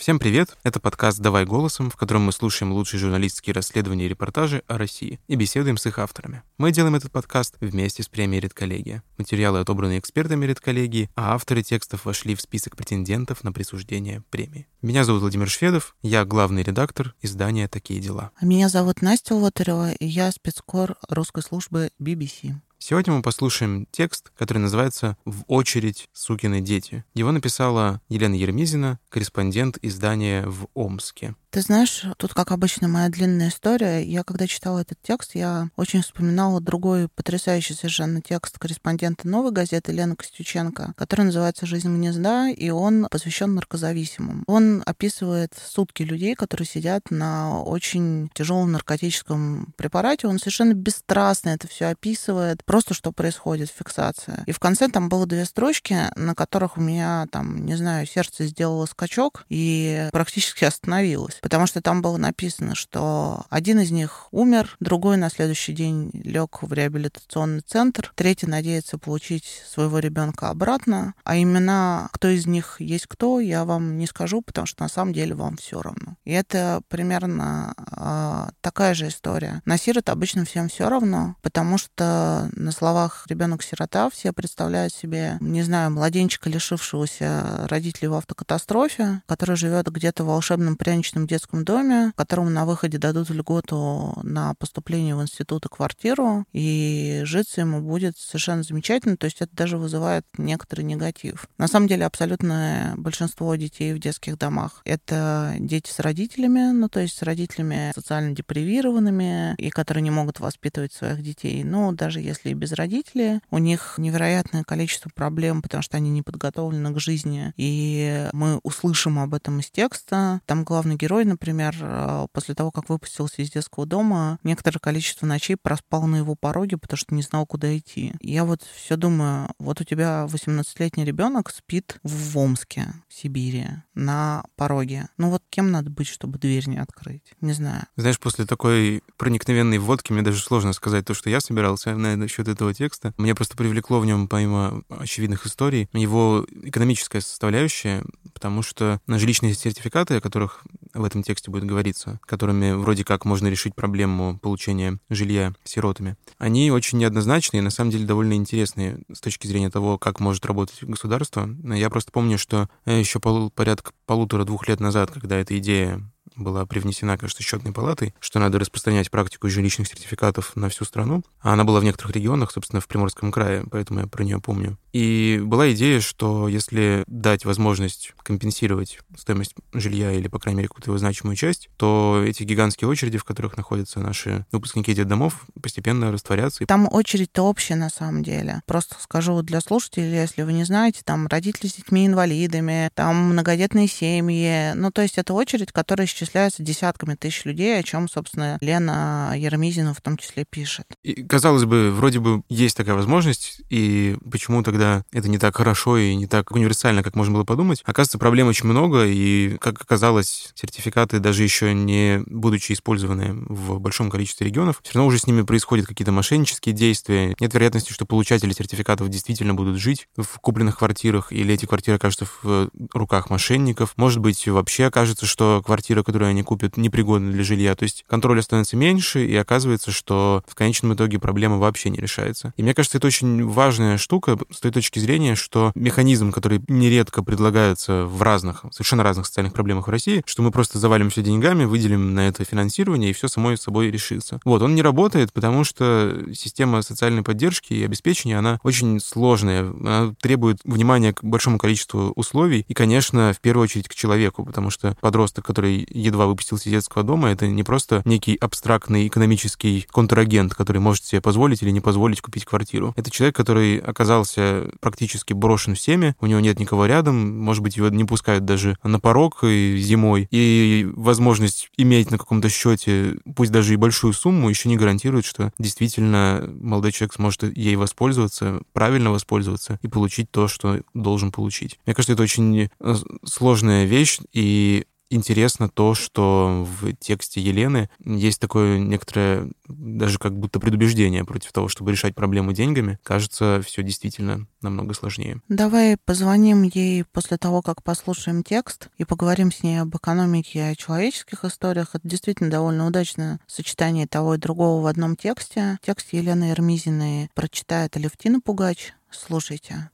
Всем привет! Это подкаст «Давай голосом», в котором мы слушаем лучшие журналистские расследования и репортажи о России и беседуем с их авторами. Мы делаем этот подкаст вместе с премией «Редколлегия». Материалы отобраны экспертами «Редколлегии», а авторы текстов вошли в список претендентов на присуждение премии. Меня зовут Владимир Шведов, я главный редактор издания «Такие дела». Меня зовут Настя Лотарева, и я спецкор русской службы BBC. Сегодня мы послушаем текст, который называется «В очередь сукины дети». Его написала Елена Ермизина, корреспондент издания в Омске. Ты знаешь, тут, как обычно, моя длинная история. Я, когда читала этот текст, я очень вспоминала другой потрясающий совершенно текст корреспондента «Новой газеты» Лены Костюченко, который называется «Жизнь гнезда», и он посвящен наркозависимым. Он описывает сутки людей, которые сидят на очень тяжелом наркотическом препарате. Он совершенно бесстрастно это все описывает, просто что происходит, фиксация. И в конце там было две строчки, на которых у меня, там, не знаю, сердце сделало скачок и практически остановилось потому что там было написано, что один из них умер, другой на следующий день лег в реабилитационный центр, третий надеется получить своего ребенка обратно, а имена, кто из них есть кто, я вам не скажу, потому что на самом деле вам все равно. И это примерно э, такая же история. На сирот обычно всем все равно, потому что на словах ребенок-сирота все представляют себе, не знаю, младенчика, лишившегося родителей в автокатастрофе, который живет где-то в волшебном пряничном детском доме, которому на выходе дадут льготу на поступление в институт и квартиру, и житься ему будет совершенно замечательно, то есть это даже вызывает некоторый негатив. На самом деле абсолютное большинство детей в детских домах — это дети с родителями, ну то есть с родителями социально депривированными, и которые не могут воспитывать своих детей. Но даже если и без родителей, у них невероятное количество проблем, потому что они не подготовлены к жизни, и мы услышим об этом из текста. Там главный герой герой, например, э, после того, как выпустился из детского дома, некоторое количество ночей проспал на его пороге, потому что не знал, куда идти. Я вот все думаю, вот у тебя 18-летний ребенок спит в Омске, в Сибири, на пороге. Ну вот кем надо быть, чтобы дверь не открыть? Не знаю. Знаешь, после такой проникновенной вводки мне даже сложно сказать то, что я собирался на счет этого текста. Мне просто привлекло в нем, помимо очевидных историй, его экономическая составляющая, потому что на жилищные сертификаты, о которых в этом тексте будет говориться, которыми вроде как можно решить проблему получения жилья сиротами, они очень неоднозначные и на самом деле довольно интересные с точки зрения того, как может работать государство. Я просто помню, что еще пол, порядка полутора-двух лет назад, когда эта идея была привнесена, кажется, счетной палатой, что надо распространять практику жилищных сертификатов на всю страну. А она была в некоторых регионах, собственно, в Приморском крае, поэтому я про нее помню. И была идея, что если дать возможность компенсировать стоимость жилья или, по крайней мере, какую-то его значимую часть, то эти гигантские очереди, в которых находятся наши выпускники детдомов, постепенно растворятся. Там очередь-то общая на самом деле. Просто скажу для слушателей, если вы не знаете, там родители с детьми-инвалидами, там многодетные семьи. Ну, то есть это очередь, которая исчисляется десятками тысяч людей, о чем, собственно, Лена Ермизина в том числе пишет. И, казалось бы, вроде бы есть такая возможность, и почему тогда это не так хорошо и не так универсально, как можно было подумать. Оказывается, проблем очень много, и, как оказалось, сертификаты, даже еще не будучи использованы в большом количестве регионов, все равно уже с ними происходят какие-то мошеннические действия. Нет вероятности, что получатели сертификатов действительно будут жить в купленных квартирах, или эти квартиры окажутся в руках мошенников. Может быть, вообще окажется, что квартира, которую они купят, непригодна для жилья. То есть контроля становится меньше, и оказывается, что в конечном итоге проблема вообще не решается. И мне кажется, это очень важная штука с той точки зрения, что механизм, который нередко предлагается в разных, совершенно разных социальных проблемах в России, что мы просто завалим все деньгами, выделим на это финансирование, и все само собой решится. Вот, он не работает, потому что система социальной поддержки и обеспечения, она очень сложная, она требует внимания к большому количеству условий, и, конечно, в первую очередь к человеку, потому что подросток, который едва выпустился из детского дома, это не просто некий абстрактный экономический контрагент, который может себе позволить или не позволить купить квартиру. Это человек, который оказался практически брошен всеми, у него нет никого рядом, может быть, его не пускают даже на порог и зимой, и возможность иметь на каком-то счете, пусть даже и большую сумму, еще не гарантирует, что действительно молодой человек сможет ей воспользоваться, правильно воспользоваться и получить то, что должен получить. Мне кажется, это очень э, сложная вещь, и интересно то, что в тексте Елены есть такое некоторое даже как будто предубеждение против того, чтобы решать проблему деньгами. Кажется, все действительно намного сложнее. Давай позвоним ей после того, как послушаем текст и поговорим с ней об экономике и о человеческих историях. Это действительно довольно удачное сочетание того и другого в одном тексте. Текст Елены Эрмизиной прочитает Алевтина Пугач. Слушайте.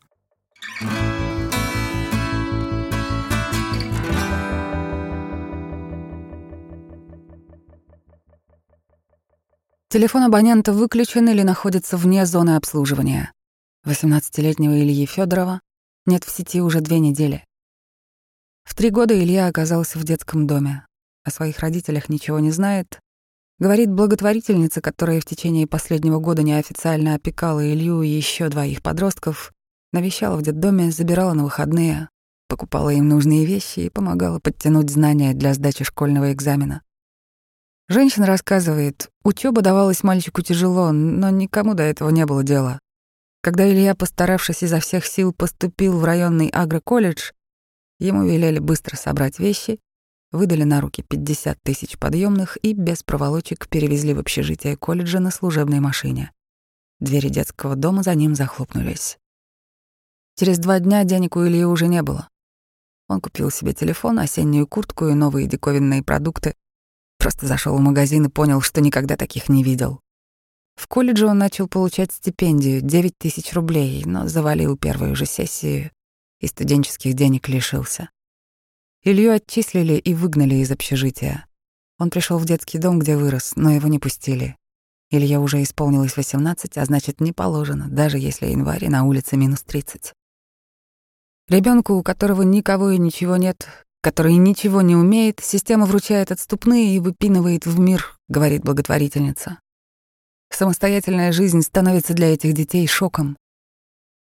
Телефон абонента выключен или находится вне зоны обслуживания. 18-летнего Ильи Федорова нет в сети уже две недели. В три года Илья оказался в детском доме. О своих родителях ничего не знает. Говорит благотворительница, которая в течение последнего года неофициально опекала Илью и еще двоих подростков, навещала в детдоме, забирала на выходные, покупала им нужные вещи и помогала подтянуть знания для сдачи школьного экзамена. Женщина рассказывает, учеба давалась мальчику тяжело, но никому до этого не было дела. Когда Илья, постаравшись изо всех сил, поступил в районный агроколледж, ему велели быстро собрать вещи, выдали на руки 50 тысяч подъемных и без проволочек перевезли в общежитие колледжа на служебной машине. Двери детского дома за ним захлопнулись. Через два дня денег у Ильи уже не было. Он купил себе телефон, осеннюю куртку и новые диковинные продукты, Просто зашел в магазин и понял, что никогда таких не видел. В колледже он начал получать стипендию — 9 тысяч рублей, но завалил первую же сессию и студенческих денег лишился. Илью отчислили и выгнали из общежития. Он пришел в детский дом, где вырос, но его не пустили. Илья уже исполнилось 18, а значит, не положено, даже если январь на улице минус 30. Ребенку, у которого никого и ничего нет, который ничего не умеет, система вручает отступные и выпинывает в мир, говорит благотворительница. Самостоятельная жизнь становится для этих детей шоком.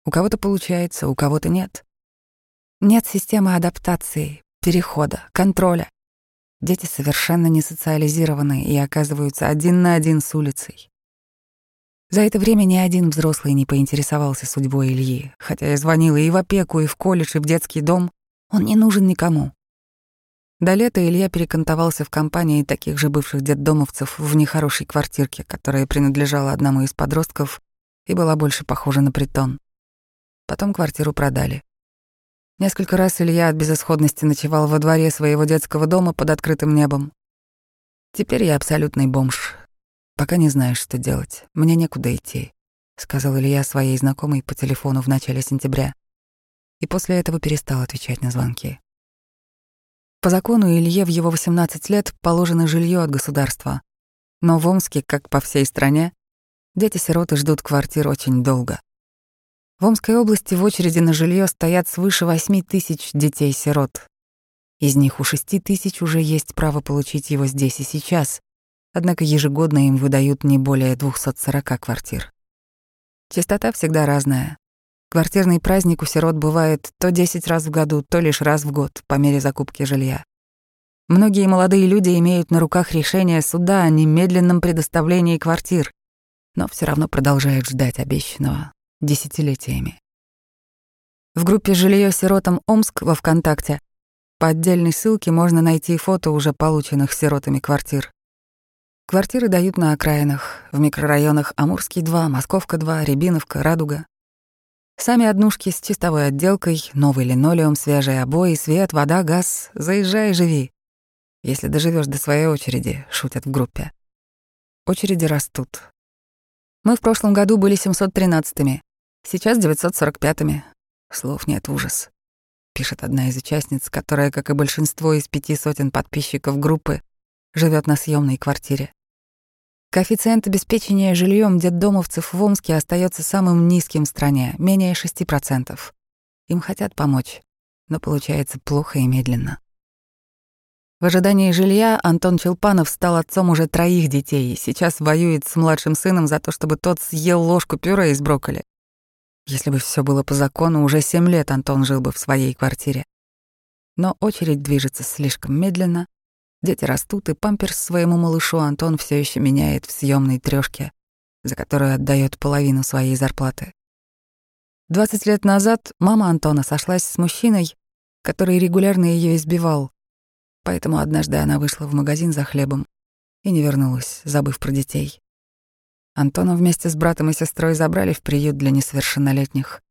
У кого-то получается, у кого-то нет. Нет системы адаптации, перехода, контроля. Дети совершенно не социализированы и оказываются один на один с улицей. За это время ни один взрослый не поинтересовался судьбой Ильи, хотя я звонила и в опеку, и в колледж, и в детский дом. Он не нужен никому. До лета Илья перекантовался в компании таких же бывших детдомовцев в нехорошей квартирке, которая принадлежала одному из подростков и была больше похожа на притон. Потом квартиру продали. Несколько раз Илья от безысходности ночевал во дворе своего детского дома под открытым небом. Теперь я абсолютный бомж. Пока не знаю, что делать. Мне некуда идти, сказал Илья своей знакомой по телефону в начале сентября. И после этого перестал отвечать на звонки. По закону Илье в его 18 лет положено жилье от государства. Но в Омске, как по всей стране, дети-сироты ждут квартир очень долго. В Омской области в очереди на жилье стоят свыше 8 тысяч детей-сирот. Из них у 6 тысяч уже есть право получить его здесь и сейчас, однако ежегодно им выдают не более 240 квартир. Частота всегда разная. Квартирный праздник у сирот бывает то 10 раз в году, то лишь раз в год по мере закупки жилья. Многие молодые люди имеют на руках решение суда о немедленном предоставлении квартир, но все равно продолжают ждать обещанного десятилетиями. В группе «Жилье сиротам Омск» во ВКонтакте по отдельной ссылке можно найти фото уже полученных сиротами квартир. Квартиры дают на окраинах, в микрорайонах Амурский 2, Московка 2, Рябиновка, Радуга. Сами однушки с чистовой отделкой, новый линолеум, свежие обои, свет, вода, газ. Заезжай и живи. Если доживешь до своей очереди, шутят в группе. Очереди растут. Мы в прошлом году были 713-ми, сейчас 945-ми. Слов нет, ужас. Пишет одна из участниц, которая, как и большинство из пяти сотен подписчиков группы, живет на съемной квартире. Коэффициент обеспечения жильем детдомовцев в Омске остается самым низким в стране, менее 6%. Им хотят помочь, но получается плохо и медленно. В ожидании жилья Антон Челпанов стал отцом уже троих детей и сейчас воюет с младшим сыном за то, чтобы тот съел ложку пюре из брокколи. Если бы все было по закону, уже семь лет Антон жил бы в своей квартире. Но очередь движется слишком медленно, Дети растут, и памперс своему малышу Антон все еще меняет в съемной трешке, за которую отдает половину своей зарплаты. 20 лет назад мама Антона сошлась с мужчиной, который регулярно ее избивал. Поэтому однажды она вышла в магазин за хлебом и не вернулась, забыв про детей. Антона вместе с братом и сестрой забрали в приют для несовершеннолетних.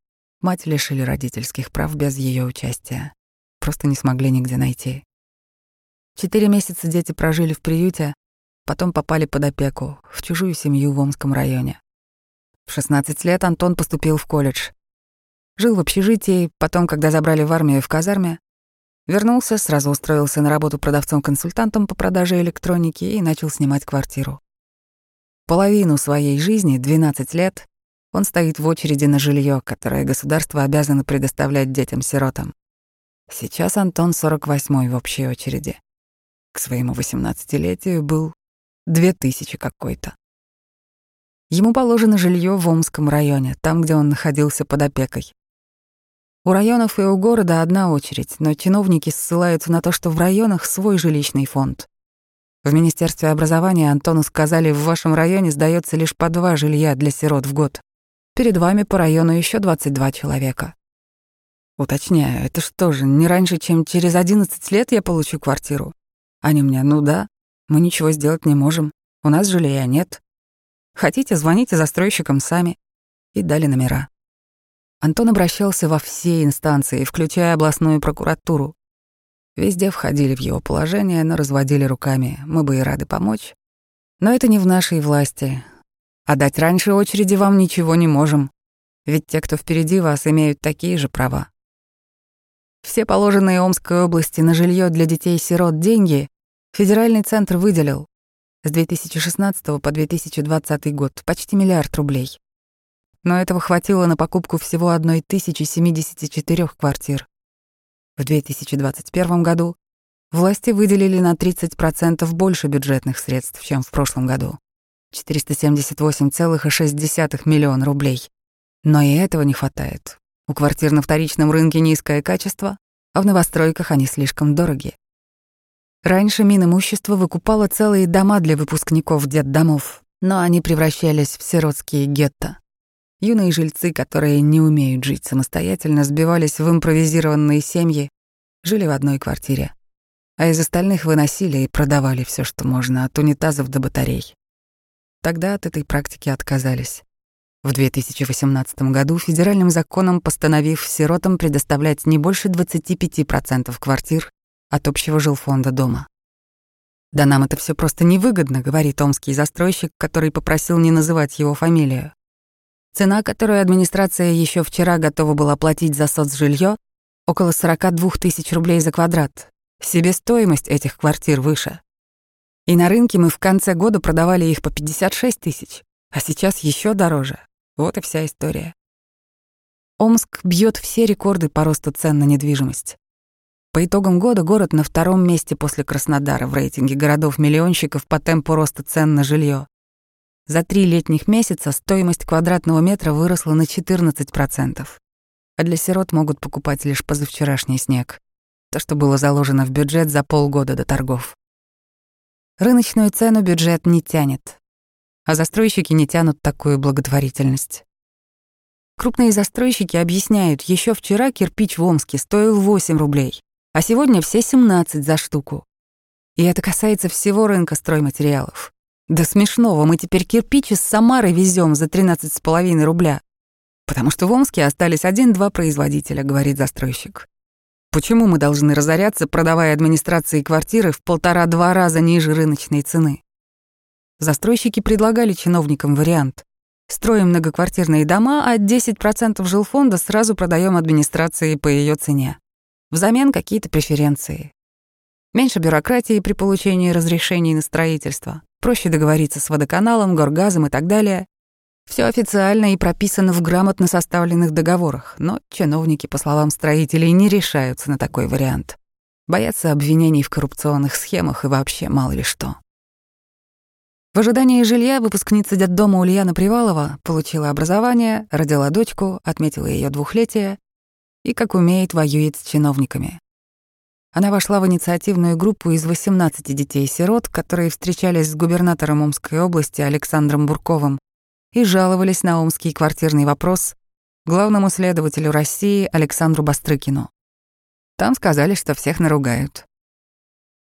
Мать лишили родительских прав без ее участия. Просто не смогли нигде найти. Четыре месяца дети прожили в приюте, потом попали под опеку, в чужую семью в Омском районе. В 16 лет Антон поступил в колледж. Жил в общежитии, потом, когда забрали в армию в казарме, вернулся, сразу устроился на работу продавцом-консультантом по продаже электроники и начал снимать квартиру. Половину своей жизни, 12 лет, он стоит в очереди на жилье, которое государство обязано предоставлять детям-сиротам. Сейчас Антон 48-й в общей очереди. К своему 18-летию был 2000 какой-то. Ему положено жилье в Омском районе, там, где он находился под опекой. У районов и у города одна очередь, но чиновники ссылаются на то, что в районах свой жилищный фонд. В Министерстве образования Антону сказали, в вашем районе сдается лишь по два жилья для сирот в год. Перед вами по району еще 22 человека. Уточняю, это что же, не раньше, чем через 11 лет я получу квартиру? Они мне, ну да, мы ничего сделать не можем, у нас жилья нет. Хотите, звоните застройщикам сами. И дали номера. Антон обращался во все инстанции, включая областную прокуратуру. Везде входили в его положение, но разводили руками. Мы бы и рады помочь. Но это не в нашей власти. А дать раньше очереди вам ничего не можем. Ведь те, кто впереди вас, имеют такие же права. Все положенные Омской области на жилье для детей-сирот деньги федеральный центр выделил с 2016 по 2020 год почти миллиард рублей. Но этого хватило на покупку всего 1074 квартир. В 2021 году власти выделили на 30% больше бюджетных средств, чем в прошлом году. 478,6 миллиона рублей. Но и этого не хватает. У квартир на вторичном рынке низкое качество, а в новостройках они слишком дороги. Раньше Минимущество выкупало целые дома для выпускников детдомов, но они превращались в сиротские гетто. Юные жильцы, которые не умеют жить самостоятельно, сбивались в импровизированные семьи, жили в одной квартире. А из остальных выносили и продавали все, что можно, от унитазов до батарей. Тогда от этой практики отказались. В 2018 году федеральным законом постановив сиротам предоставлять не больше 25% квартир от общего жилфонда дома. «Да нам это все просто невыгодно», — говорит омский застройщик, который попросил не называть его фамилию. Цена, которую администрация еще вчера готова была платить за соцжилье, около 42 тысяч рублей за квадрат. Себестоимость этих квартир выше. И на рынке мы в конце года продавали их по 56 тысяч, а сейчас еще дороже. Вот и вся история. Омск бьет все рекорды по росту цен на недвижимость. По итогам года город на втором месте после Краснодара в рейтинге городов-миллионщиков по темпу роста цен на жилье. За три летних месяца стоимость квадратного метра выросла на 14%. А для сирот могут покупать лишь позавчерашний снег. То, что было заложено в бюджет за полгода до торгов. Рыночную цену бюджет не тянет. А застройщики не тянут такую благотворительность. Крупные застройщики объясняют, еще вчера кирпич в Омске стоил 8 рублей, а сегодня все 17 за штуку. И это касается всего рынка стройматериалов. До смешного, мы теперь кирпич из Самары везем за 13,5 рубля. Потому что в Омске остались один-два производителя, говорит застройщик. Почему мы должны разоряться, продавая администрации квартиры в полтора-два раза ниже рыночной цены? Застройщики предлагали чиновникам вариант. Строим многоквартирные дома, а 10% жилфонда сразу продаем администрации по ее цене. Взамен какие-то преференции. Меньше бюрократии при получении разрешений на строительство проще договориться с водоканалом, горгазом и так далее. Все официально и прописано в грамотно составленных договорах, но чиновники, по словам строителей, не решаются на такой вариант. Боятся обвинений в коррупционных схемах и вообще мало ли что. В ожидании жилья выпускница детдома Ульяна Привалова получила образование, родила дочку, отметила ее двухлетие и, как умеет, воюет с чиновниками. Она вошла в инициативную группу из 18 детей-сирот, которые встречались с губернатором Омской области Александром Бурковым и жаловались на омский квартирный вопрос главному следователю России Александру Бастрыкину. Там сказали, что всех наругают.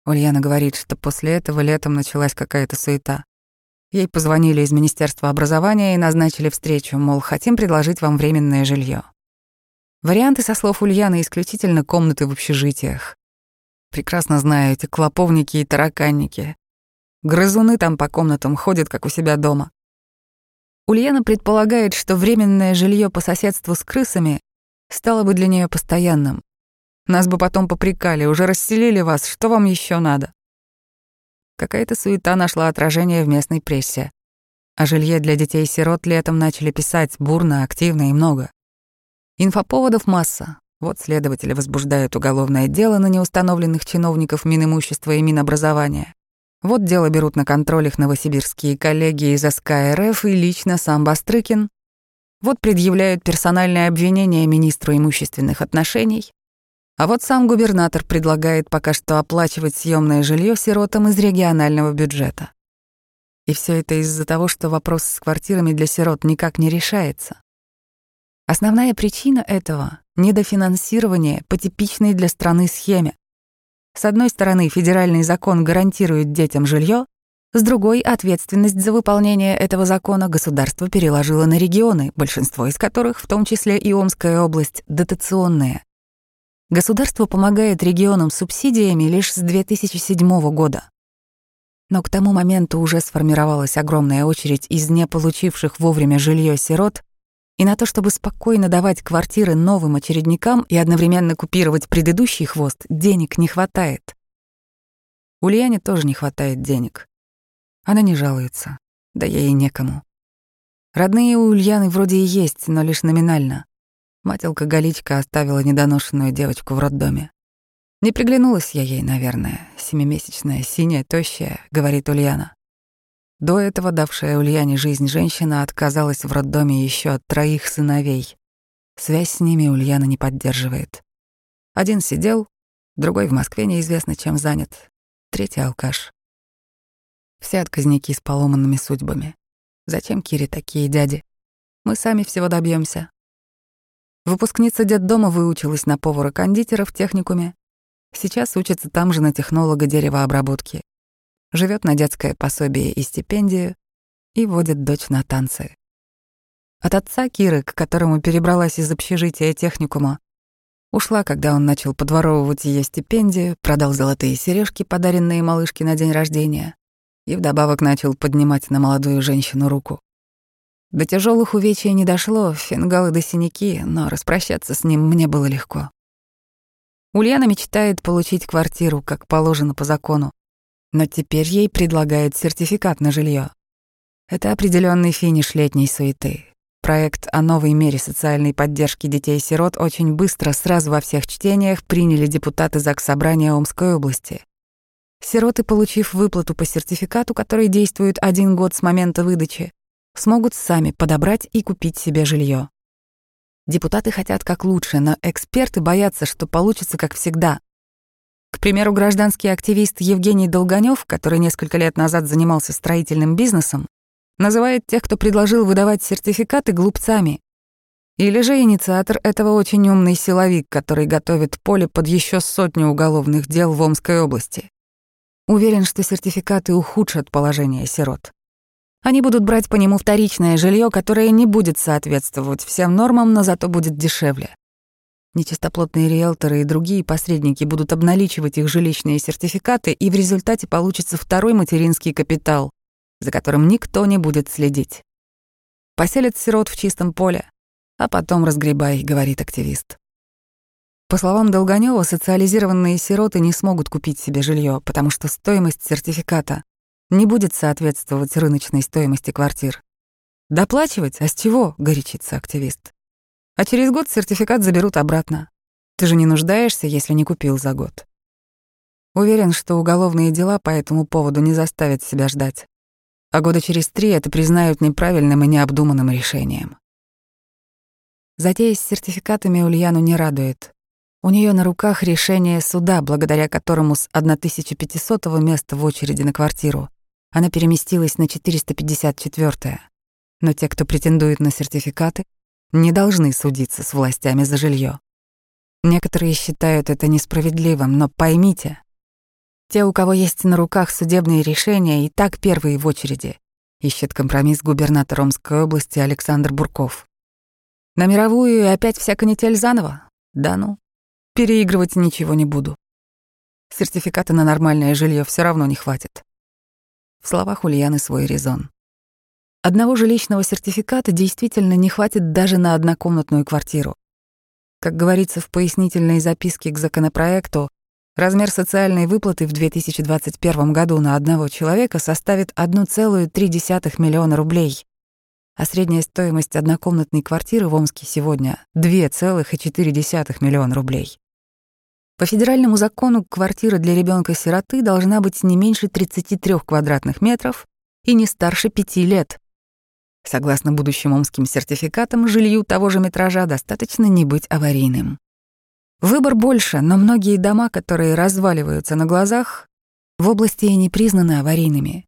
Ульяна говорит, что после этого летом началась какая-то суета. Ей позвонили из Министерства образования и назначили встречу, мол, хотим предложить вам временное жилье. Варианты, со слов Ульяны, исключительно комнаты в общежитиях. Прекрасно знаю эти клоповники и тараканники. Грызуны там по комнатам ходят, как у себя дома. Ульяна предполагает, что временное жилье по соседству с крысами стало бы для нее постоянным. Нас бы потом попрекали, уже расселили вас, что вам еще надо? Какая-то суета нашла отражение в местной прессе. О жилье для детей-сирот летом начали писать бурно, активно и много. Инфоповодов масса. Вот следователи возбуждают уголовное дело на неустановленных чиновников Минимущества и Минобразования. Вот дело берут на контроль их новосибирские коллеги из СК РФ и лично сам Бастрыкин. Вот предъявляют персональное обвинение министру имущественных отношений. А вот сам губернатор предлагает пока что оплачивать съемное жилье сиротам из регионального бюджета. И все это из-за того, что вопрос с квартирами для сирот никак не решается. Основная причина этого — недофинансирование по типичной для страны схеме. С одной стороны, федеральный закон гарантирует детям жилье, с другой — ответственность за выполнение этого закона государство переложило на регионы, большинство из которых, в том числе и Омская область, дотационные. Государство помогает регионам субсидиями лишь с 2007 года. Но к тому моменту уже сформировалась огромная очередь из не получивших вовремя жилье сирот, и на то, чтобы спокойно давать квартиры новым очередникам и одновременно купировать предыдущий хвост, денег не хватает. Ульяне тоже не хватает денег. Она не жалуется, да ей некому. Родные у Ульяны вроде и есть, но лишь номинально. Мать-алкоголичка оставила недоношенную девочку в роддоме. Не приглянулась я ей, наверное, семимесячная, синяя, тощая, говорит Ульяна. До этого давшая Ульяне жизнь женщина отказалась в роддоме еще от троих сыновей. Связь с ними Ульяна не поддерживает. Один сидел, другой в Москве неизвестно чем занят, третий алкаш. Все отказники с поломанными судьбами. Зачем Кире такие дяди? Мы сами всего добьемся. Выпускница детдома выучилась на повара-кондитера в техникуме. Сейчас учится там же на технолога деревообработки живет на детское пособие и стипендию и водит дочь на танцы. От отца Киры, к которому перебралась из общежития техникума, ушла, когда он начал подворовывать ее стипендию, продал золотые сережки, подаренные малышке на день рождения, и вдобавок начал поднимать на молодую женщину руку. До тяжелых увечий не дошло, фингалы до синяки, но распрощаться с ним мне было легко. Ульяна мечтает получить квартиру, как положено по закону, но теперь ей предлагают сертификат на жилье. Это определенный финиш летней суеты. Проект о новой мере социальной поддержки детей-сирот очень быстро, сразу во всех чтениях, приняли депутаты ЗАГС Собрания Омской области. Сироты, получив выплату по сертификату, который действует один год с момента выдачи, смогут сами подобрать и купить себе жилье. Депутаты хотят как лучше, но эксперты боятся, что получится как всегда. К примеру, гражданский активист Евгений Долгонев, который несколько лет назад занимался строительным бизнесом, называет тех, кто предложил выдавать сертификаты, глупцами. Или же инициатор этого очень умный силовик, который готовит поле под еще сотню уголовных дел в Омской области. Уверен, что сертификаты ухудшат положение сирот. Они будут брать по нему вторичное жилье, которое не будет соответствовать всем нормам, но зато будет дешевле. Нечистоплотные риэлторы и другие посредники будут обналичивать их жилищные сертификаты, и в результате получится второй материнский капитал, за которым никто не будет следить. Поселят сирот в чистом поле, а потом разгребай, говорит активист. По словам Долгонева, социализированные сироты не смогут купить себе жилье, потому что стоимость сертификата не будет соответствовать рыночной стоимости квартир. Доплачивать? А с чего? горячится активист. А через год сертификат заберут обратно. Ты же не нуждаешься, если не купил за год. Уверен, что уголовные дела по этому поводу не заставят себя ждать. А года через три это признают неправильным и необдуманным решением. Затея с сертификатами Ульяну не радует. У нее на руках решение суда, благодаря которому с 1500 места в очереди на квартиру она переместилась на 454 -е. Но те, кто претендует на сертификаты, не должны судиться с властями за жилье. Некоторые считают это несправедливым, но поймите, Те, у кого есть на руках судебные решения, и так первые в очереди, ищет компромисс губернатор Омской области Александр Бурков. На мировую и опять вся канитель заново? Да ну, переигрывать ничего не буду. Сертификата на нормальное жилье все равно не хватит. В словах Ульяны свой резон. Одного жилищного сертификата действительно не хватит даже на однокомнатную квартиру. Как говорится в пояснительной записке к законопроекту, размер социальной выплаты в 2021 году на одного человека составит 1,3 миллиона рублей, а средняя стоимость однокомнатной квартиры в Омске сегодня — 2,4 миллиона рублей. По федеральному закону квартира для ребенка сироты должна быть не меньше 33 квадратных метров и не старше 5 лет. Согласно будущим омским сертификатам, жилью того же метража достаточно не быть аварийным. Выбор больше, но многие дома, которые разваливаются на глазах, в области и не признаны аварийными.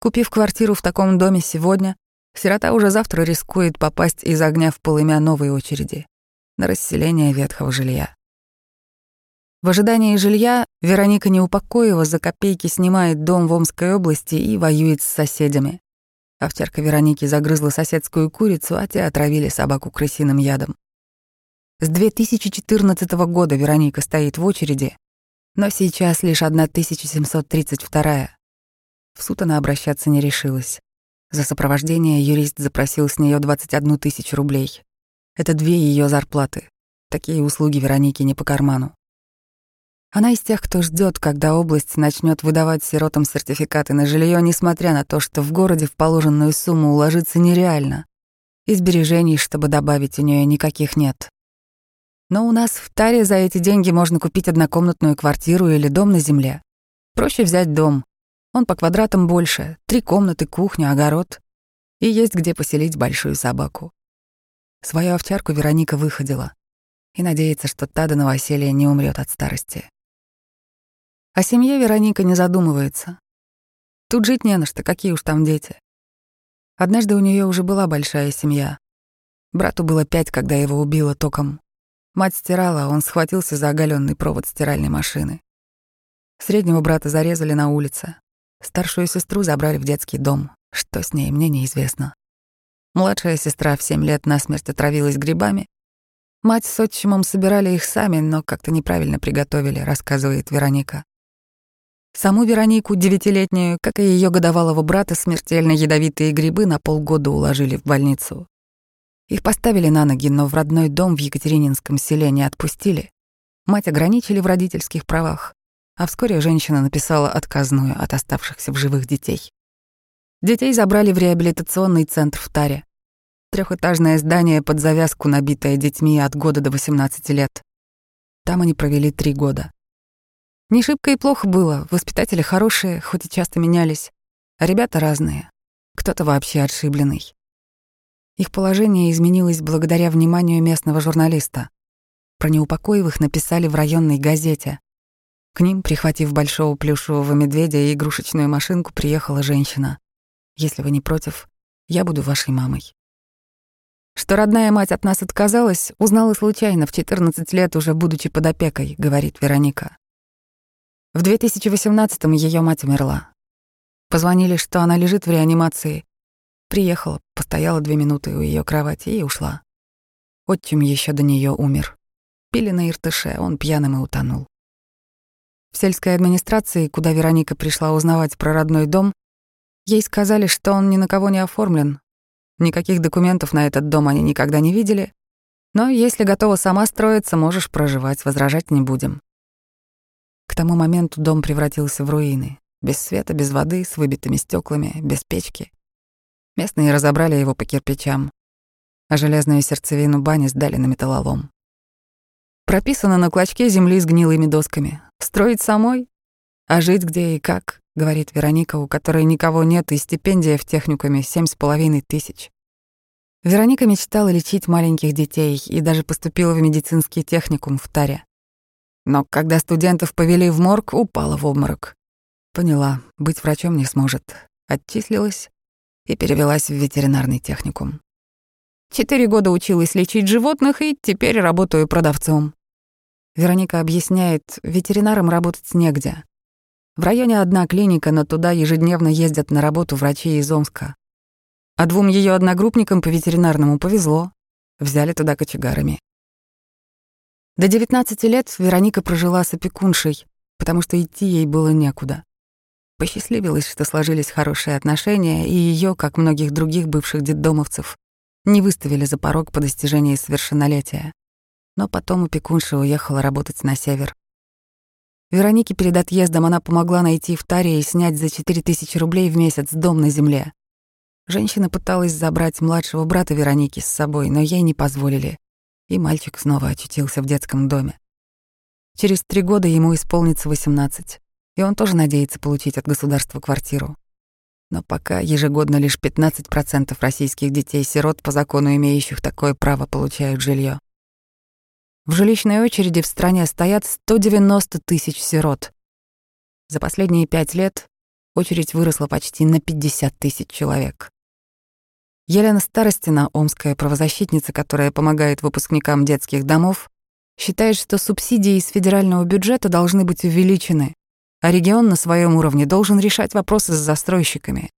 Купив квартиру в таком доме сегодня, сирота уже завтра рискует попасть из огня в полымя новой очереди на расселение ветхого жилья. В ожидании жилья Вероника Неупокоева за копейки снимает дом в Омской области и воюет с соседями. Овчарка Вероники загрызла соседскую курицу, а те отравили собаку крысиным ядом. С 2014 года Вероника стоит в очереди, но сейчас лишь 1732 В суд она обращаться не решилась. За сопровождение юрист запросил с нее 21 тысячу рублей. Это две ее зарплаты. Такие услуги Веронике не по карману. Она из тех, кто ждет, когда область начнет выдавать сиротам сертификаты на жилье, несмотря на то, что в городе в положенную сумму уложиться нереально. И сбережений, чтобы добавить, у нее никаких нет. Но у нас в Таре за эти деньги можно купить однокомнатную квартиру или дом на земле. Проще взять дом. Он по квадратам больше, три комнаты, кухня, огород. И есть где поселить большую собаку. Свою овчарку Вероника выходила и надеется, что та до новоселья не умрет от старости. О семье Вероника не задумывается. Тут жить не на что, какие уж там дети. Однажды у нее уже была большая семья. Брату было пять, когда его убило током. Мать стирала, а он схватился за оголенный провод стиральной машины. Среднего брата зарезали на улице. Старшую сестру забрали в детский дом. Что с ней, мне неизвестно. Младшая сестра в семь лет насмерть отравилась грибами. Мать с отчимом собирали их сами, но как-то неправильно приготовили, рассказывает Вероника. Саму Веронику, девятилетнюю, как и ее годовалого брата, смертельно ядовитые грибы на полгода уложили в больницу. Их поставили на ноги, но в родной дом в Екатерининском селе не отпустили. Мать ограничили в родительских правах, а вскоре женщина написала отказную от оставшихся в живых детей. Детей забрали в реабилитационный центр в Таре. Трехэтажное здание под завязку, набитое детьми от года до 18 лет. Там они провели три года. Не шибко и плохо было, воспитатели хорошие, хоть и часто менялись, а ребята разные, кто-то вообще отшибленный. Их положение изменилось благодаря вниманию местного журналиста. Про неупокоивых написали в районной газете. К ним, прихватив большого плюшевого медведя и игрушечную машинку, приехала женщина. «Если вы не против, я буду вашей мамой». Что родная мать от нас отказалась, узнала случайно в 14 лет, уже будучи под опекой, говорит Вероника. В 2018-м ее мать умерла. Позвонили, что она лежит в реанимации. Приехала, постояла две минуты у ее кровати и ушла. Отчим еще до нее умер. Пили на Иртыше, он пьяным и утонул. В сельской администрации, куда Вероника пришла узнавать про родной дом, ей сказали, что он ни на кого не оформлен. Никаких документов на этот дом они никогда не видели. Но если готова сама строиться, можешь проживать, возражать не будем. К тому моменту дом превратился в руины. Без света, без воды, с выбитыми стеклами, без печки. Местные разобрали его по кирпичам, а железную сердцевину бани сдали на металлолом. Прописано на клочке земли с гнилыми досками. Строить самой? А жить где и как, говорит Вероника, у которой никого нет, и стипендия в техникуме семь с половиной тысяч. Вероника мечтала лечить маленьких детей и даже поступила в медицинский техникум в Таре. Но когда студентов повели в морг, упала в обморок. Поняла, быть врачом не сможет. Отчислилась и перевелась в ветеринарный техникум. Четыре года училась лечить животных и теперь работаю продавцом. Вероника объясняет, ветеринарам работать негде. В районе одна клиника, но туда ежедневно ездят на работу врачи из Омска. А двум ее одногруппникам по ветеринарному повезло. Взяли туда кочегарами. До 19 лет Вероника прожила с опекуншей, потому что идти ей было некуда. Посчастливилось, что сложились хорошие отношения, и ее, как многих других бывших детдомовцев, не выставили за порог по достижении совершеннолетия. Но потом опекунша уехала работать на север. Веронике перед отъездом она помогла найти в Таре и снять за 4000 рублей в месяц дом на земле. Женщина пыталась забрать младшего брата Вероники с собой, но ей не позволили и мальчик снова очутился в детском доме. Через три года ему исполнится 18, и он тоже надеется получить от государства квартиру. Но пока ежегодно лишь 15% российских детей-сирот по закону имеющих такое право получают жилье. В жилищной очереди в стране стоят 190 тысяч сирот. За последние пять лет очередь выросла почти на 50 тысяч человек. Елена Старостина, омская правозащитница, которая помогает выпускникам детских домов, считает, что субсидии из федерального бюджета должны быть увеличены, а регион на своем уровне должен решать вопросы с застройщиками.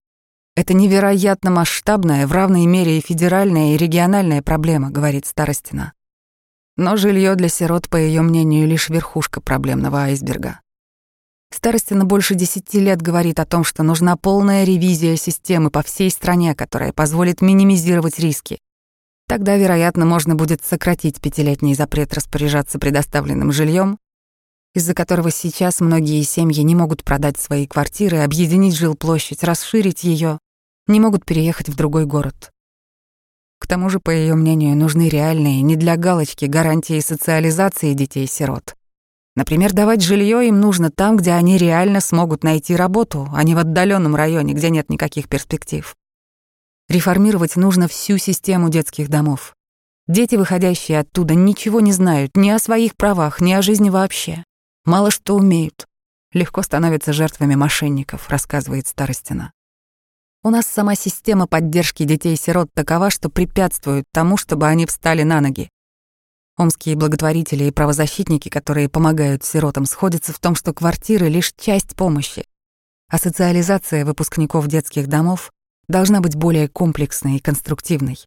Это невероятно масштабная, в равной мере и федеральная, и региональная проблема, говорит Старостина. Но жилье для сирот, по ее мнению, лишь верхушка проблемного айсберга. Старостина больше десяти лет говорит о том, что нужна полная ревизия системы по всей стране, которая позволит минимизировать риски. Тогда, вероятно, можно будет сократить пятилетний запрет распоряжаться предоставленным жильем, из-за которого сейчас многие семьи не могут продать свои квартиры, объединить жилплощадь, расширить ее, не могут переехать в другой город. К тому же, по ее мнению, нужны реальные, не для галочки, гарантии социализации детей-сирот. Например, давать жилье им нужно там, где они реально смогут найти работу, а не в отдаленном районе, где нет никаких перспектив. Реформировать нужно всю систему детских домов. Дети, выходящие оттуда, ничего не знают ни о своих правах, ни о жизни вообще. Мало что умеют. Легко становятся жертвами мошенников, рассказывает Старостина. У нас сама система поддержки детей-сирот такова, что препятствует тому, чтобы они встали на ноги. Омские благотворители и правозащитники, которые помогают сиротам, сходятся в том, что квартиры — лишь часть помощи, а социализация выпускников детских домов должна быть более комплексной и конструктивной.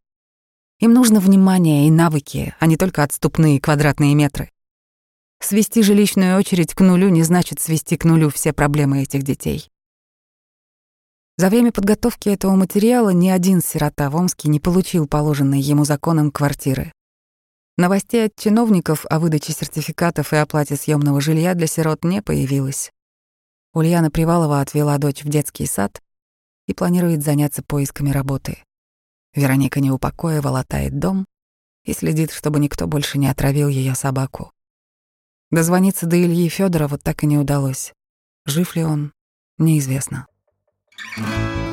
Им нужно внимание и навыки, а не только отступные квадратные метры. Свести жилищную очередь к нулю не значит свести к нулю все проблемы этих детей. За время подготовки этого материала ни один сирота в Омске не получил положенной ему законом квартиры. Новостей от чиновников о выдаче сертификатов и оплате съемного жилья для сирот не появилось. Ульяна Привалова отвела дочь в детский сад и планирует заняться поисками работы. Вероника неупокоево латает дом и следит, чтобы никто больше не отравил ее собаку. Дозвониться до Ильи Федорова так и не удалось. Жив ли он, неизвестно. Thank you.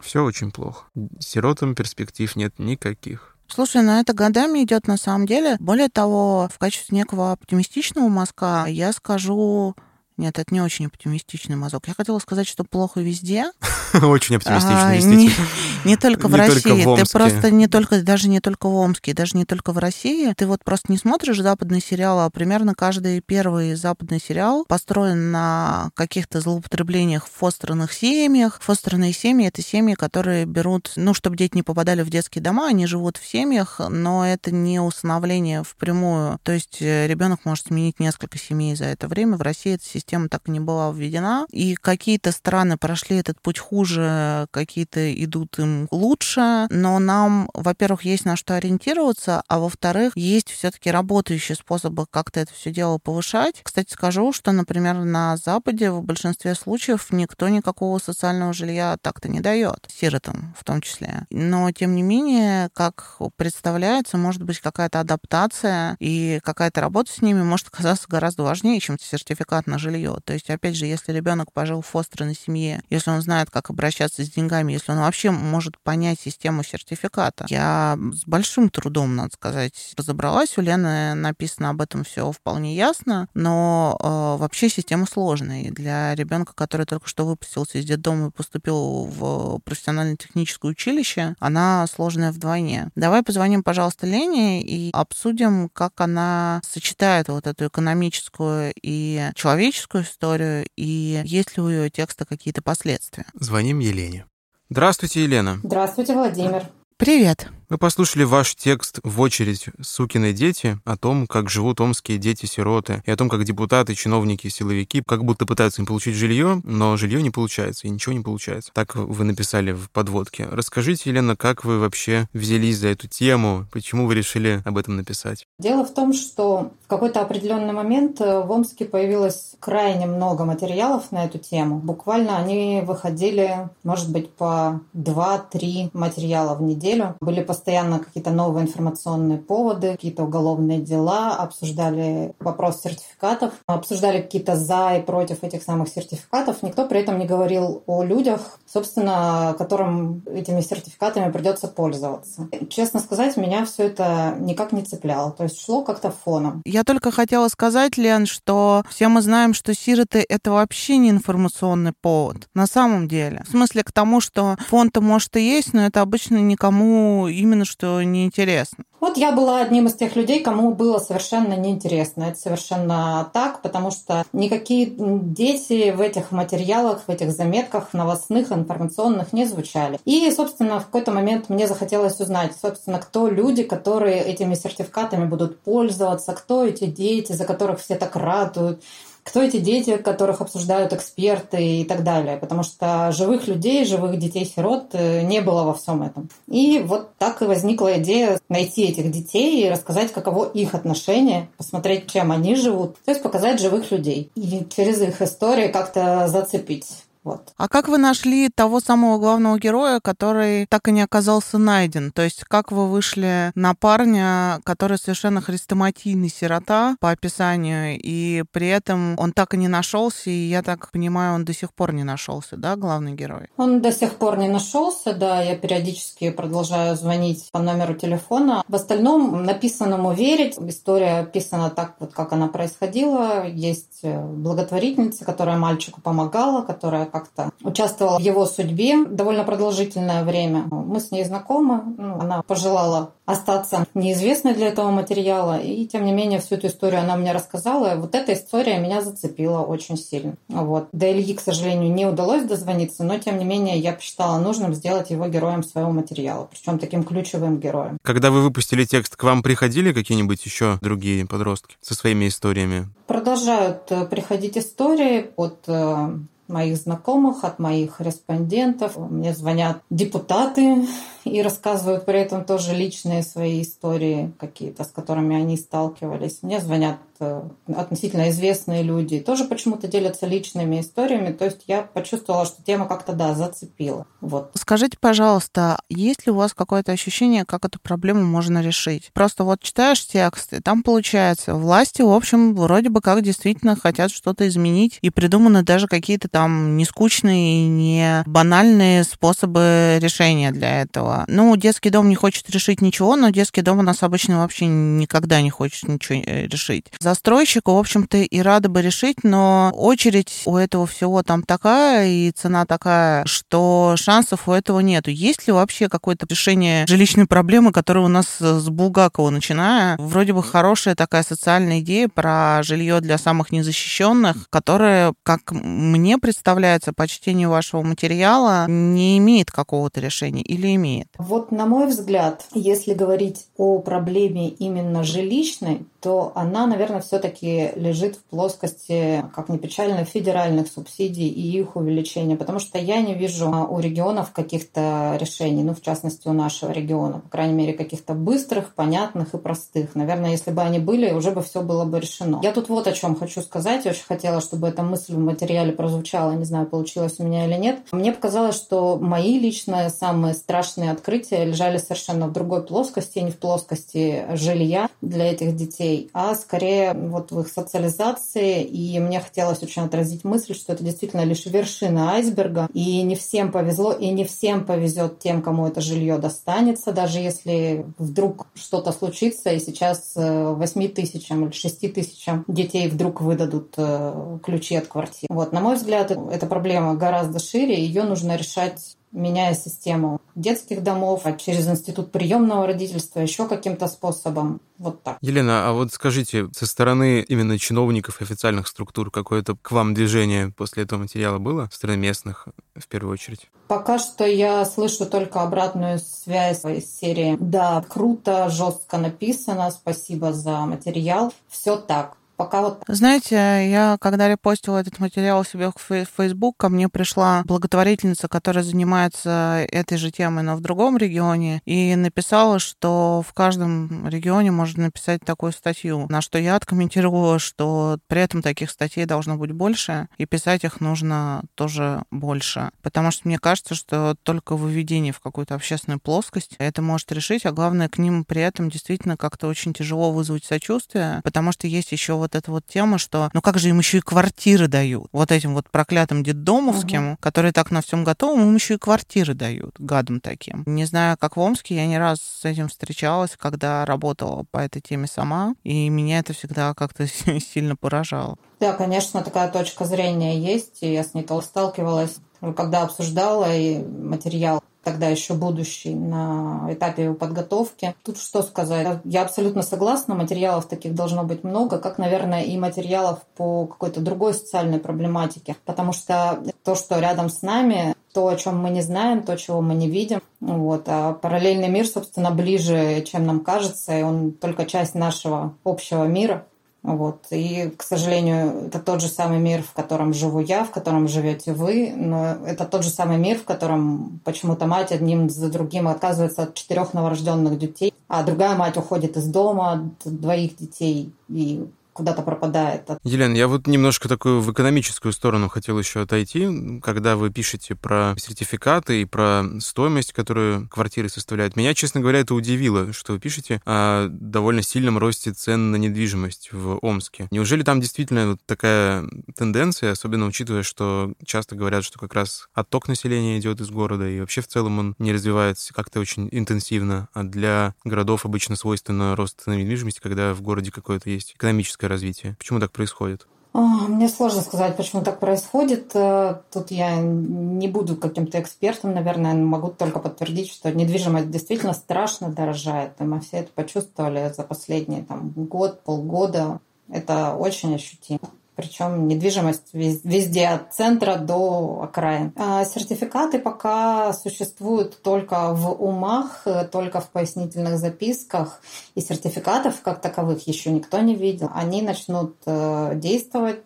Все очень плохо. Сиротам перспектив нет никаких. Слушай, ну это годами идет на самом деле. Более того, в качестве некого оптимистичного мазка я скажу нет, это не очень оптимистичный мазок. Я хотела сказать, что плохо везде. Очень оптимистично, действительно. Не только в России. Ты просто не только, даже не только в Омске, даже не только в России. Ты вот просто не смотришь западный сериал, а примерно каждый первый западный сериал построен на каких-то злоупотреблениях в фостерных семьях. Фостерные семьи — это семьи, которые берут, ну, чтобы дети не попадали в детские дома, они живут в семьях, но это не усыновление впрямую. То есть э, ребенок может сменить несколько семей за это время. В России эта система система так и не была введена. И какие-то страны прошли этот путь хуже, какие-то идут им лучше. Но нам, во-первых, есть на что ориентироваться, а во-вторых, есть все-таки работающие способы как-то это все дело повышать. Кстати, скажу, что, например, на Западе в большинстве случаев никто никакого социального жилья так-то не дает, сиротам в том числе. Но, тем не менее, как представляется, может быть какая-то адаптация и какая-то работа с ними может оказаться гораздо важнее, чем сертификат на жилье жилье. То есть, опять же, если ребенок пожил в фостерной семье, если он знает, как обращаться с деньгами, если он вообще может понять систему сертификата. Я с большим трудом, надо сказать, разобралась. У Лены написано об этом все вполне ясно, но э, вообще система сложная. И для ребенка, который только что выпустился из детдома и поступил в профессионально-техническое училище, она сложная вдвойне. Давай позвоним, пожалуйста, Лене и обсудим, как она сочетает вот эту экономическую и человеческую историю, и есть ли у ее текста какие-то последствия. Звоним Елене. Здравствуйте, Елена. Здравствуйте, Владимир. Привет. Мы послушали ваш текст в очередь «Сукины дети» о том, как живут омские дети-сироты, и о том, как депутаты, чиновники, силовики как будто пытаются им получить жилье, но жилье не получается, и ничего не получается. Так вы написали в подводке. Расскажите, Елена, как вы вообще взялись за эту тему, почему вы решили об этом написать? Дело в том, что в какой-то определенный момент э, в Омске появилось крайне много материалов на эту тему. Буквально они выходили, может быть, по 2-3 материала в неделю. Были постоянно какие-то новые информационные поводы, какие-то уголовные дела, обсуждали вопрос сертификатов, обсуждали какие-то за и против этих самых сертификатов. Никто при этом не говорил о людях, собственно, которым этими сертификатами придется пользоваться. Честно сказать, меня все это никак не цепляло. То есть шло как-то фоном. Я только хотела сказать, Лен, что все мы знаем, что сироты — это вообще не информационный повод. На самом деле. В смысле к тому, что фонд-то может и есть, но это обычно никому именно что неинтересно. Вот я была одним из тех людей, кому было совершенно неинтересно. Это совершенно так, потому что никакие дети в этих материалах, в этих заметках новостных, информационных не звучали. И, собственно, в какой-то момент мне захотелось узнать, собственно, кто люди, которые этими сертификатами будут пользоваться, кто эти дети, за которых все так радуют, кто эти дети, которых обсуждают эксперты и так далее. Потому что живых людей, живых детей-сирот э, не было во всем этом. И вот так и возникла идея найти этих детей и рассказать, каково их отношение, посмотреть, чем они живут, то есть показать живых людей. И через их истории как-то зацепить вот. А как вы нашли того самого главного героя, который так и не оказался найден? То есть как вы вышли на парня, который совершенно хрестоматийный сирота по описанию, и при этом он так и не нашелся, и я так понимаю, он до сих пор не нашелся, да, главный герой? Он до сих пор не нашелся, да, я периодически продолжаю звонить по номеру телефона. В остальном написанному верить. История описана так, вот как она происходила. Есть э, благотворительница, которая мальчику помогала, которая как-то участвовала в его судьбе довольно продолжительное время. Мы с ней знакомы. Ну, она пожелала остаться неизвестной для этого материала. И, тем не менее, всю эту историю она мне рассказала. И вот эта история меня зацепила очень сильно. Вот. До Ильи, к сожалению, не удалось дозвониться, но, тем не менее, я посчитала нужным сделать его героем своего материала, причем таким ключевым героем. Когда вы выпустили текст, к вам приходили какие-нибудь еще другие подростки со своими историями? Продолжают э, приходить истории от э, моих знакомых, от моих респондентов. Мне звонят депутаты и рассказывают при этом тоже личные свои истории какие-то, с которыми они сталкивались. Мне звонят э, относительно известные люди, тоже почему-то делятся личными историями. То есть я почувствовала, что тема как-то, да, зацепила. Вот. Скажите, пожалуйста, есть ли у вас какое-то ощущение, как эту проблему можно решить? Просто вот читаешь текст, и там получается, власти, в общем, вроде бы как действительно хотят что-то изменить, и придуманы даже какие-то там не скучные, не банальные способы решения для этого. Ну, детский дом не хочет решить ничего, но детский дом у нас обычно вообще никогда не хочет ничего э, решить. Застройщику, в общем-то, и рады бы решить, но очередь у этого всего там такая, и цена такая, что шансов у этого нету. Есть ли вообще какое-то решение жилищной проблемы, которое у нас с Булгакова начиная? Вроде бы хорошая такая социальная идея про жилье для самых незащищенных, которая, как мне представляется по чтению вашего материала, не имеет какого-то решения или имеет? Вот на мой взгляд, если говорить о проблеме именно жилищной, то она, наверное, все-таки лежит в плоскости, как ни печально, федеральных субсидий и их увеличения, потому что я не вижу у регионов каких-то решений, ну, в частности, у нашего региона, по крайней мере, каких-то быстрых, понятных и простых. Наверное, если бы они были, уже бы все было бы решено. Я тут вот о чем хочу сказать. Я очень хотела, чтобы эта мысль в материале прозвучала. Не знаю, получилось у меня или нет. Мне показалось, что мои личные самые страшные открытия лежали совершенно в другой плоскости, не в плоскости жилья для этих детей, а скорее вот в их социализации, и мне хотелось очень отразить мысль, что это действительно лишь вершина айсберга, и не всем повезло, и не всем повезет тем, кому это жилье достанется, даже если вдруг что-то случится, и сейчас 8 э, тысячам или 6 тысячам детей вдруг выдадут э, ключи от квартир. Вот, на мой взгляд, эта проблема гораздо шире, ее нужно решать меняя систему детских домов, а через институт приемного родительства, еще каким-то способом. Вот так. Елена, а вот скажите, со стороны именно чиновников и официальных структур какое-то к вам движение после этого материала было? Со стороны местных, в первую очередь? Пока что я слышу только обратную связь из серии «Да, круто, жестко написано, спасибо за материал». Все так. Пока вот... Знаете, я когда репостила этот материал себе в Facebook, ко мне пришла благотворительница, которая занимается этой же темой, но в другом регионе, и написала, что в каждом регионе можно написать такую статью, на что я откомментировала, что при этом таких статей должно быть больше, и писать их нужно тоже больше. Потому что мне кажется, что только выведение в какую-то общественную плоскость это может решить, а главное, к ним при этом действительно как-то очень тяжело вызвать сочувствие, потому что есть еще вот вот эта вот тема, что ну как же им еще и квартиры дают. Вот этим вот проклятым детдомовским, угу. которые так на всем готовы, им еще и квартиры дают, гадом таким. Не знаю, как в Омске, я не раз с этим встречалась, когда работала по этой теме сама, и меня это всегда как-то сильно поражало. Да, конечно, такая точка зрения есть, и я с ней сталкивалась, когда обсуждала и материал тогда еще будущий на этапе его подготовки. Тут что сказать? Я абсолютно согласна, материалов таких должно быть много, как, наверное, и материалов по какой-то другой социальной проблематике. Потому что то, что рядом с нами, то, о чем мы не знаем, то, чего мы не видим. Вот. А параллельный мир, собственно, ближе, чем нам кажется, и он только часть нашего общего мира. Вот. И, к сожалению, это тот же самый мир, в котором живу я, в котором живете вы, но это тот же самый мир, в котором почему-то мать одним за другим отказывается от четырех новорожденных детей, а другая мать уходит из дома от двоих детей и куда-то пропадает. Елена, я вот немножко такую в экономическую сторону хотел еще отойти. Когда вы пишете про сертификаты и про стоимость, которую квартиры составляют, меня, честно говоря, это удивило, что вы пишете о довольно сильном росте цен на недвижимость в Омске. Неужели там действительно вот такая тенденция, особенно учитывая, что часто говорят, что как раз отток населения идет из города, и вообще в целом он не развивается как-то очень интенсивно, а для городов обычно свойственно рост на недвижимости, когда в городе какое-то есть экономическое развитие? Почему так происходит? Мне сложно сказать, почему так происходит. Э, тут я не буду каким-то экспертом, наверное, могу только подтвердить, что недвижимость действительно страшно дорожает. И мы все это почувствовали за последние там, год, полгода. Это очень ощутимо причем недвижимость везде от центра до окраин. А сертификаты пока существуют только в умах, только в пояснительных записках, и сертификатов как таковых еще никто не видел. Они начнут э, действовать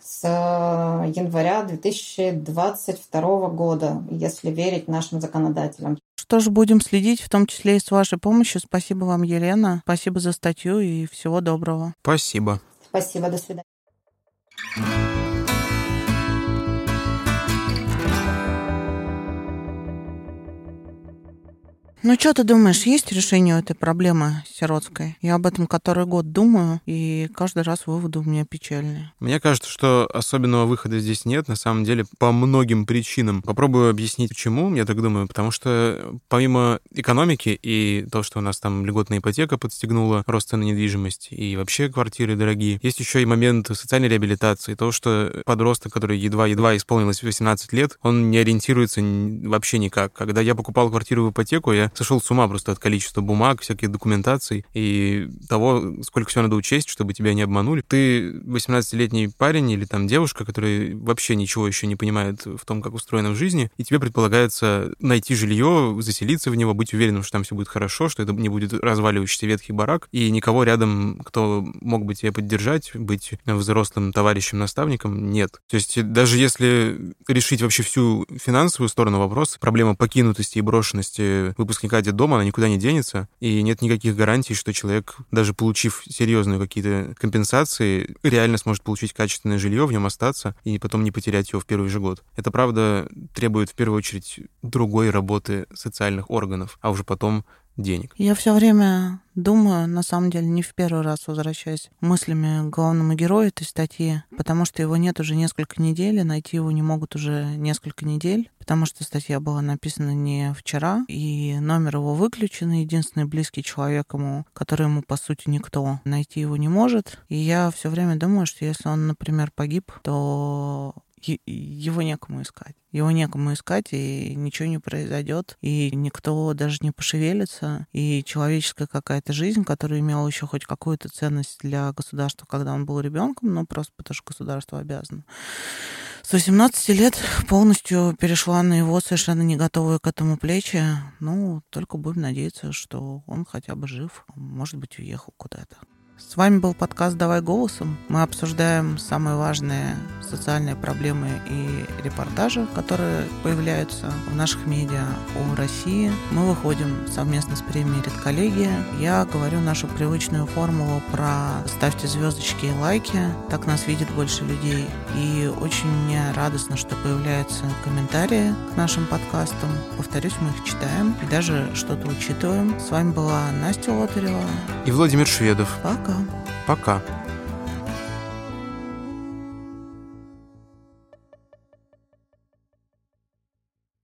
с января 2022 года, если верить нашим законодателям. Что ж, будем следить, в том числе и с вашей помощью. Спасибо вам, Елена. Спасибо за статью и всего доброго. Спасибо. Спасибо, до свидания. Música Ну, что ты думаешь, есть решение этой проблемы сиротской? Я об этом который год думаю, и каждый раз выводы у меня печальные. Мне кажется, что особенного выхода здесь нет, на самом деле, по многим причинам. Попробую объяснить, почему, я так думаю, потому что помимо экономики и то, что у нас там льготная ипотека подстегнула рост цен на недвижимость, и вообще квартиры дорогие, есть еще и момент социальной реабилитации, то, что подросток, который едва-едва исполнилось 18 лет, он не ориентируется вообще никак. Когда я покупал квартиру в ипотеку, я сошел с ума просто от количества бумаг, всяких документаций и того, сколько всего надо учесть, чтобы тебя не обманули. Ты 18-летний парень или там девушка, который вообще ничего еще не понимает в том, как устроено в жизни, и тебе предполагается найти жилье, заселиться в него, быть уверенным, что там все будет хорошо, что это не будет разваливающийся ветхий барак, и никого рядом, кто мог бы тебя поддержать, быть взрослым товарищем, наставником, нет. То есть даже если решить вообще всю финансовую сторону вопроса, проблема покинутости и брошенности выпускников выпускника дома, она никуда не денется, и нет никаких гарантий, что человек, даже получив серьезные какие-то компенсации, реально сможет получить качественное жилье, в нем остаться и потом не потерять его в первый же год. Это, правда, требует в первую очередь другой работы социальных органов, а уже потом денег. Я все время думаю, на самом деле, не в первый раз возвращаясь мыслями к главному герою этой статьи, потому что его нет уже несколько недель, и найти его не могут уже несколько недель, потому что статья была написана не вчера, и номер его выключен, и единственный близкий человек ему, который ему, по сути, никто, найти его не может. И я все время думаю, что если он, например, погиб, то его некому искать. Его некому искать, и ничего не произойдет, и никто даже не пошевелится, и человеческая какая-то жизнь, которая имела еще хоть какую-то ценность для государства, когда он был ребенком, ну просто потому что государство обязано. С 18 лет полностью перешла на его совершенно не готовые к этому плечи. Ну, только будем надеяться, что он хотя бы жив, может быть, уехал куда-то. С вами был подкаст «Давай голосом». Мы обсуждаем самые важные социальные проблемы и репортажи, которые появляются в наших медиа о России. Мы выходим совместно с премией «Редколлегия». Я говорю нашу привычную формулу про ставьте звездочки и лайки, так нас видит больше людей. И очень мне радостно, что появляются комментарии к нашим подкастам. Повторюсь, мы их читаем и даже что-то учитываем. С вами была Настя Лотарева и Владимир Шведов. Пока. Пока.